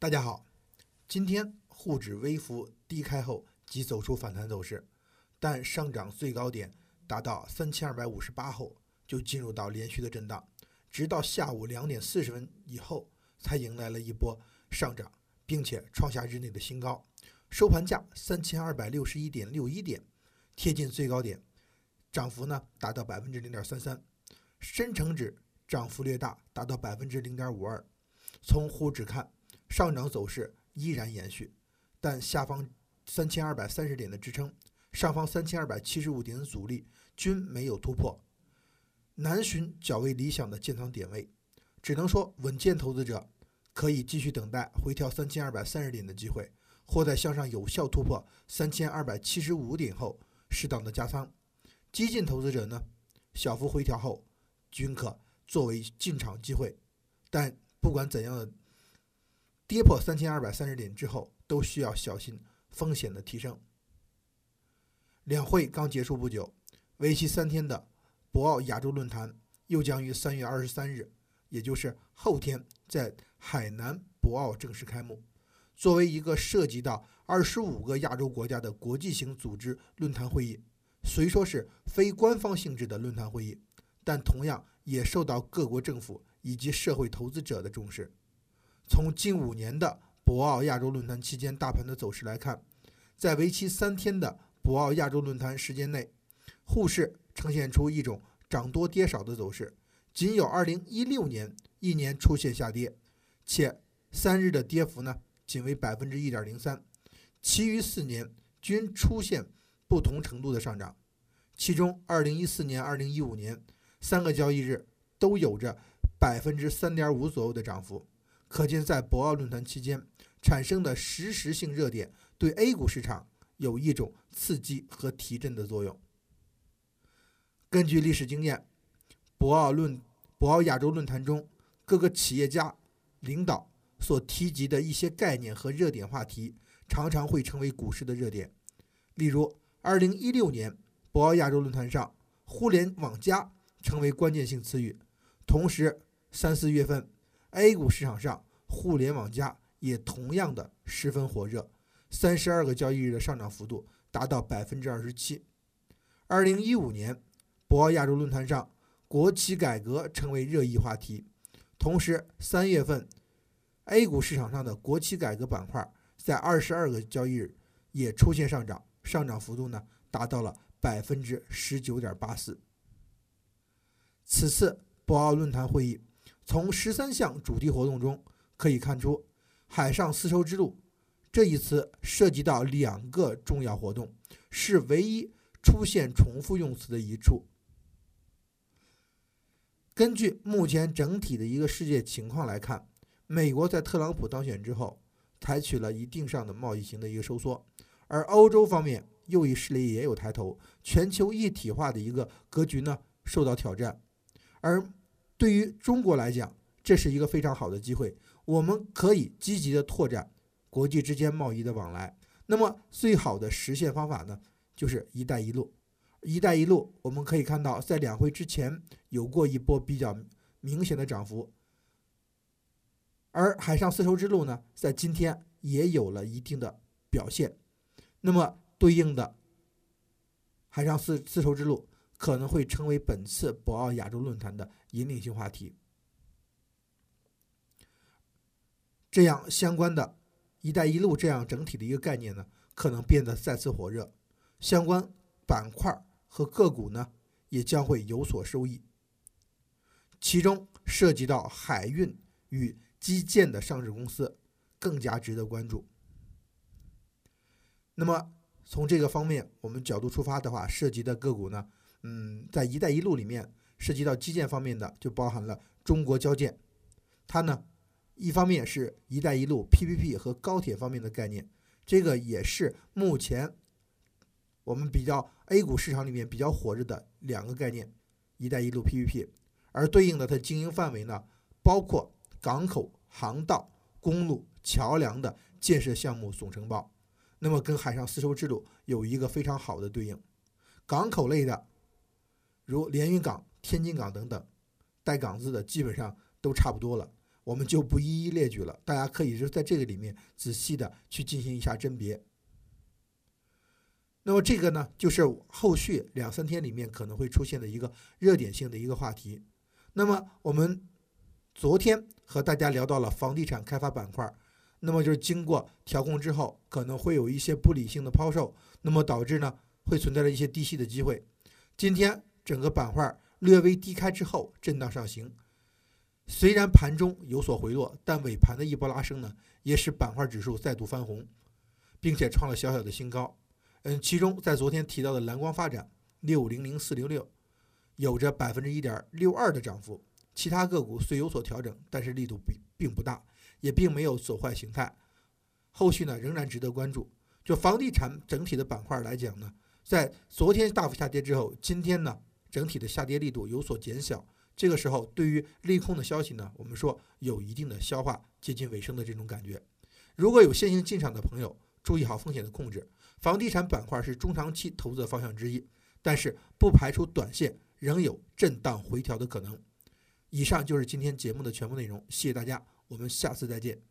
大家好，今天沪指微幅低开后即走出反弹走势，但上涨最高点达到三千二百五十八后就进入到连续的震荡，直到下午两点四十分以后才迎来了一波上涨，并且创下日内的新高，收盘价三千二百六十一点六一点，贴近最高点，涨幅呢达到百分之零点三三，深成指涨幅略大，达到百分之零点五二。从沪指看。上涨走势依然延续，但下方三千二百三十点的支撑，上方三千二百七十五点的阻力均没有突破，难寻较为理想的建仓点位，只能说稳健投资者可以继续等待回调三千二百三十点的机会，或在向上有效突破三千二百七十五点后适当的加仓。激进投资者呢，小幅回调后均可作为进场机会，但不管怎样的。跌破三千二百三十点之后，都需要小心风险的提升。两会刚结束不久，为期三天的博鳌亚洲论坛又将于三月二十三日，也就是后天，在海南博鳌正式开幕。作为一个涉及到二十五个亚洲国家的国际型组织论坛会议，虽说是非官方性质的论坛会议，但同样也受到各国政府以及社会投资者的重视。从近五年的博鳌亚洲论坛期间大盘的走势来看，在为期三天的博鳌亚洲论坛时间内，沪市呈现出一种涨多跌少的走势，仅有2016年一年出现下跌，且三日的跌幅呢仅为百分之一点零三，其余四年均出现不同程度的上涨，其中2014年、2015年三个交易日都有着百分之三点五左右的涨幅。可见，在博鳌论坛期间产生的实时性热点，对 A 股市场有一种刺激和提振的作用。根据历史经验，博鳌论博鳌亚洲论坛中各个企业家领导所提及的一些概念和热点话题，常常会成为股市的热点。例如，2016年博鳌亚洲论坛上，“互联网加”成为关键性词语。同时，三四月份。A 股市场上，互联网加也同样的十分火热，三十二个交易日的上涨幅度达到百分之二十七。二零一五年，博鳌亚洲论坛上，国企改革成为热议话题。同时，三月份，A 股市场上的国企改革板块在二十二个交易日也出现上涨，上涨幅度呢达到了百分之十九点八四。此次博鳌论坛会议。从十三项主题活动中可以看出，“海上丝绸之路”这一词涉及到两个重要活动，是唯一出现重复用词的一处。根据目前整体的一个世界情况来看，美国在特朗普当选之后，采取了一定上的贸易型的一个收缩，而欧洲方面右翼势力也有抬头，全球一体化的一个格局呢受到挑战，而。对于中国来讲，这是一个非常好的机会，我们可以积极的拓展国际之间贸易的往来。那么，最好的实现方法呢，就是“一带一路”。“一带一路”，我们可以看到，在两会之前有过一波比较明显的涨幅，而海上丝绸之路呢，在今天也有了一定的表现。那么，对应的海上丝丝绸之路。可能会成为本次博鳌亚洲论坛的引领性话题。这样相关的“一带一路”这样整体的一个概念呢，可能变得再次火热，相关板块和个股呢也将会有所收益。其中涉及到海运与基建的上市公司更加值得关注。那么从这个方面我们角度出发的话，涉及的个股呢？嗯，在“一带一路”里面涉及到基建方面的，就包含了中国交建。它呢，一方面是一带一路 PPP 和高铁方面的概念，这个也是目前我们比较 A 股市场里面比较火热的两个概念，“一带一路 PPP”。而对应的它经营范围呢，包括港口、航道、公路、桥梁的建设项目总承包。那么跟海上丝绸之路有一个非常好的对应，港口类的。如连云港、天津港等等，带“港”字的基本上都差不多了。我们就不一一列举了，大家可以就在这个里面仔细的去进行一下甄别。那么这个呢，就是后续两三天里面可能会出现的一个热点性的一个话题。那么我们昨天和大家聊到了房地产开发板块，那么就是经过调控之后，可能会有一些不理性的抛售，那么导致呢会存在着一些低吸的机会。今天整个板块略微低开之后震荡上行，虽然盘中有所回落，但尾盘的一波拉升呢，也使板块指数再度翻红，并且创了小小的新高。嗯，其中在昨天提到的蓝光发展六零零四零六，有着百分之一点六二的涨幅。其他个股虽有所调整，但是力度并并不大，也并没有走坏形态。后续呢仍然值得关注。就房地产整体的板块来讲呢，在昨天大幅下跌之后，今天呢整体的下跌力度有所减小。这个时候，对于利空的消息呢，我们说有一定的消化接近尾声的这种感觉。如果有现行进场的朋友，注意好风险的控制。房地产板块是中长期投资的方向之一，但是不排除短线仍有震荡回调的可能。以上就是今天节目的全部内容，谢谢大家，我们下次再见。